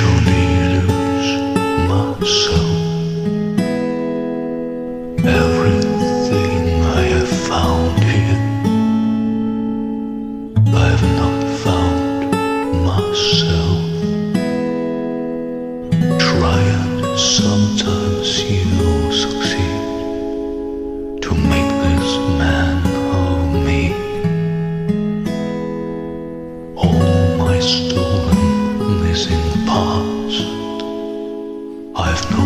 lose. Everything I have found here, I have not found myself. Try and sometimes you. Alten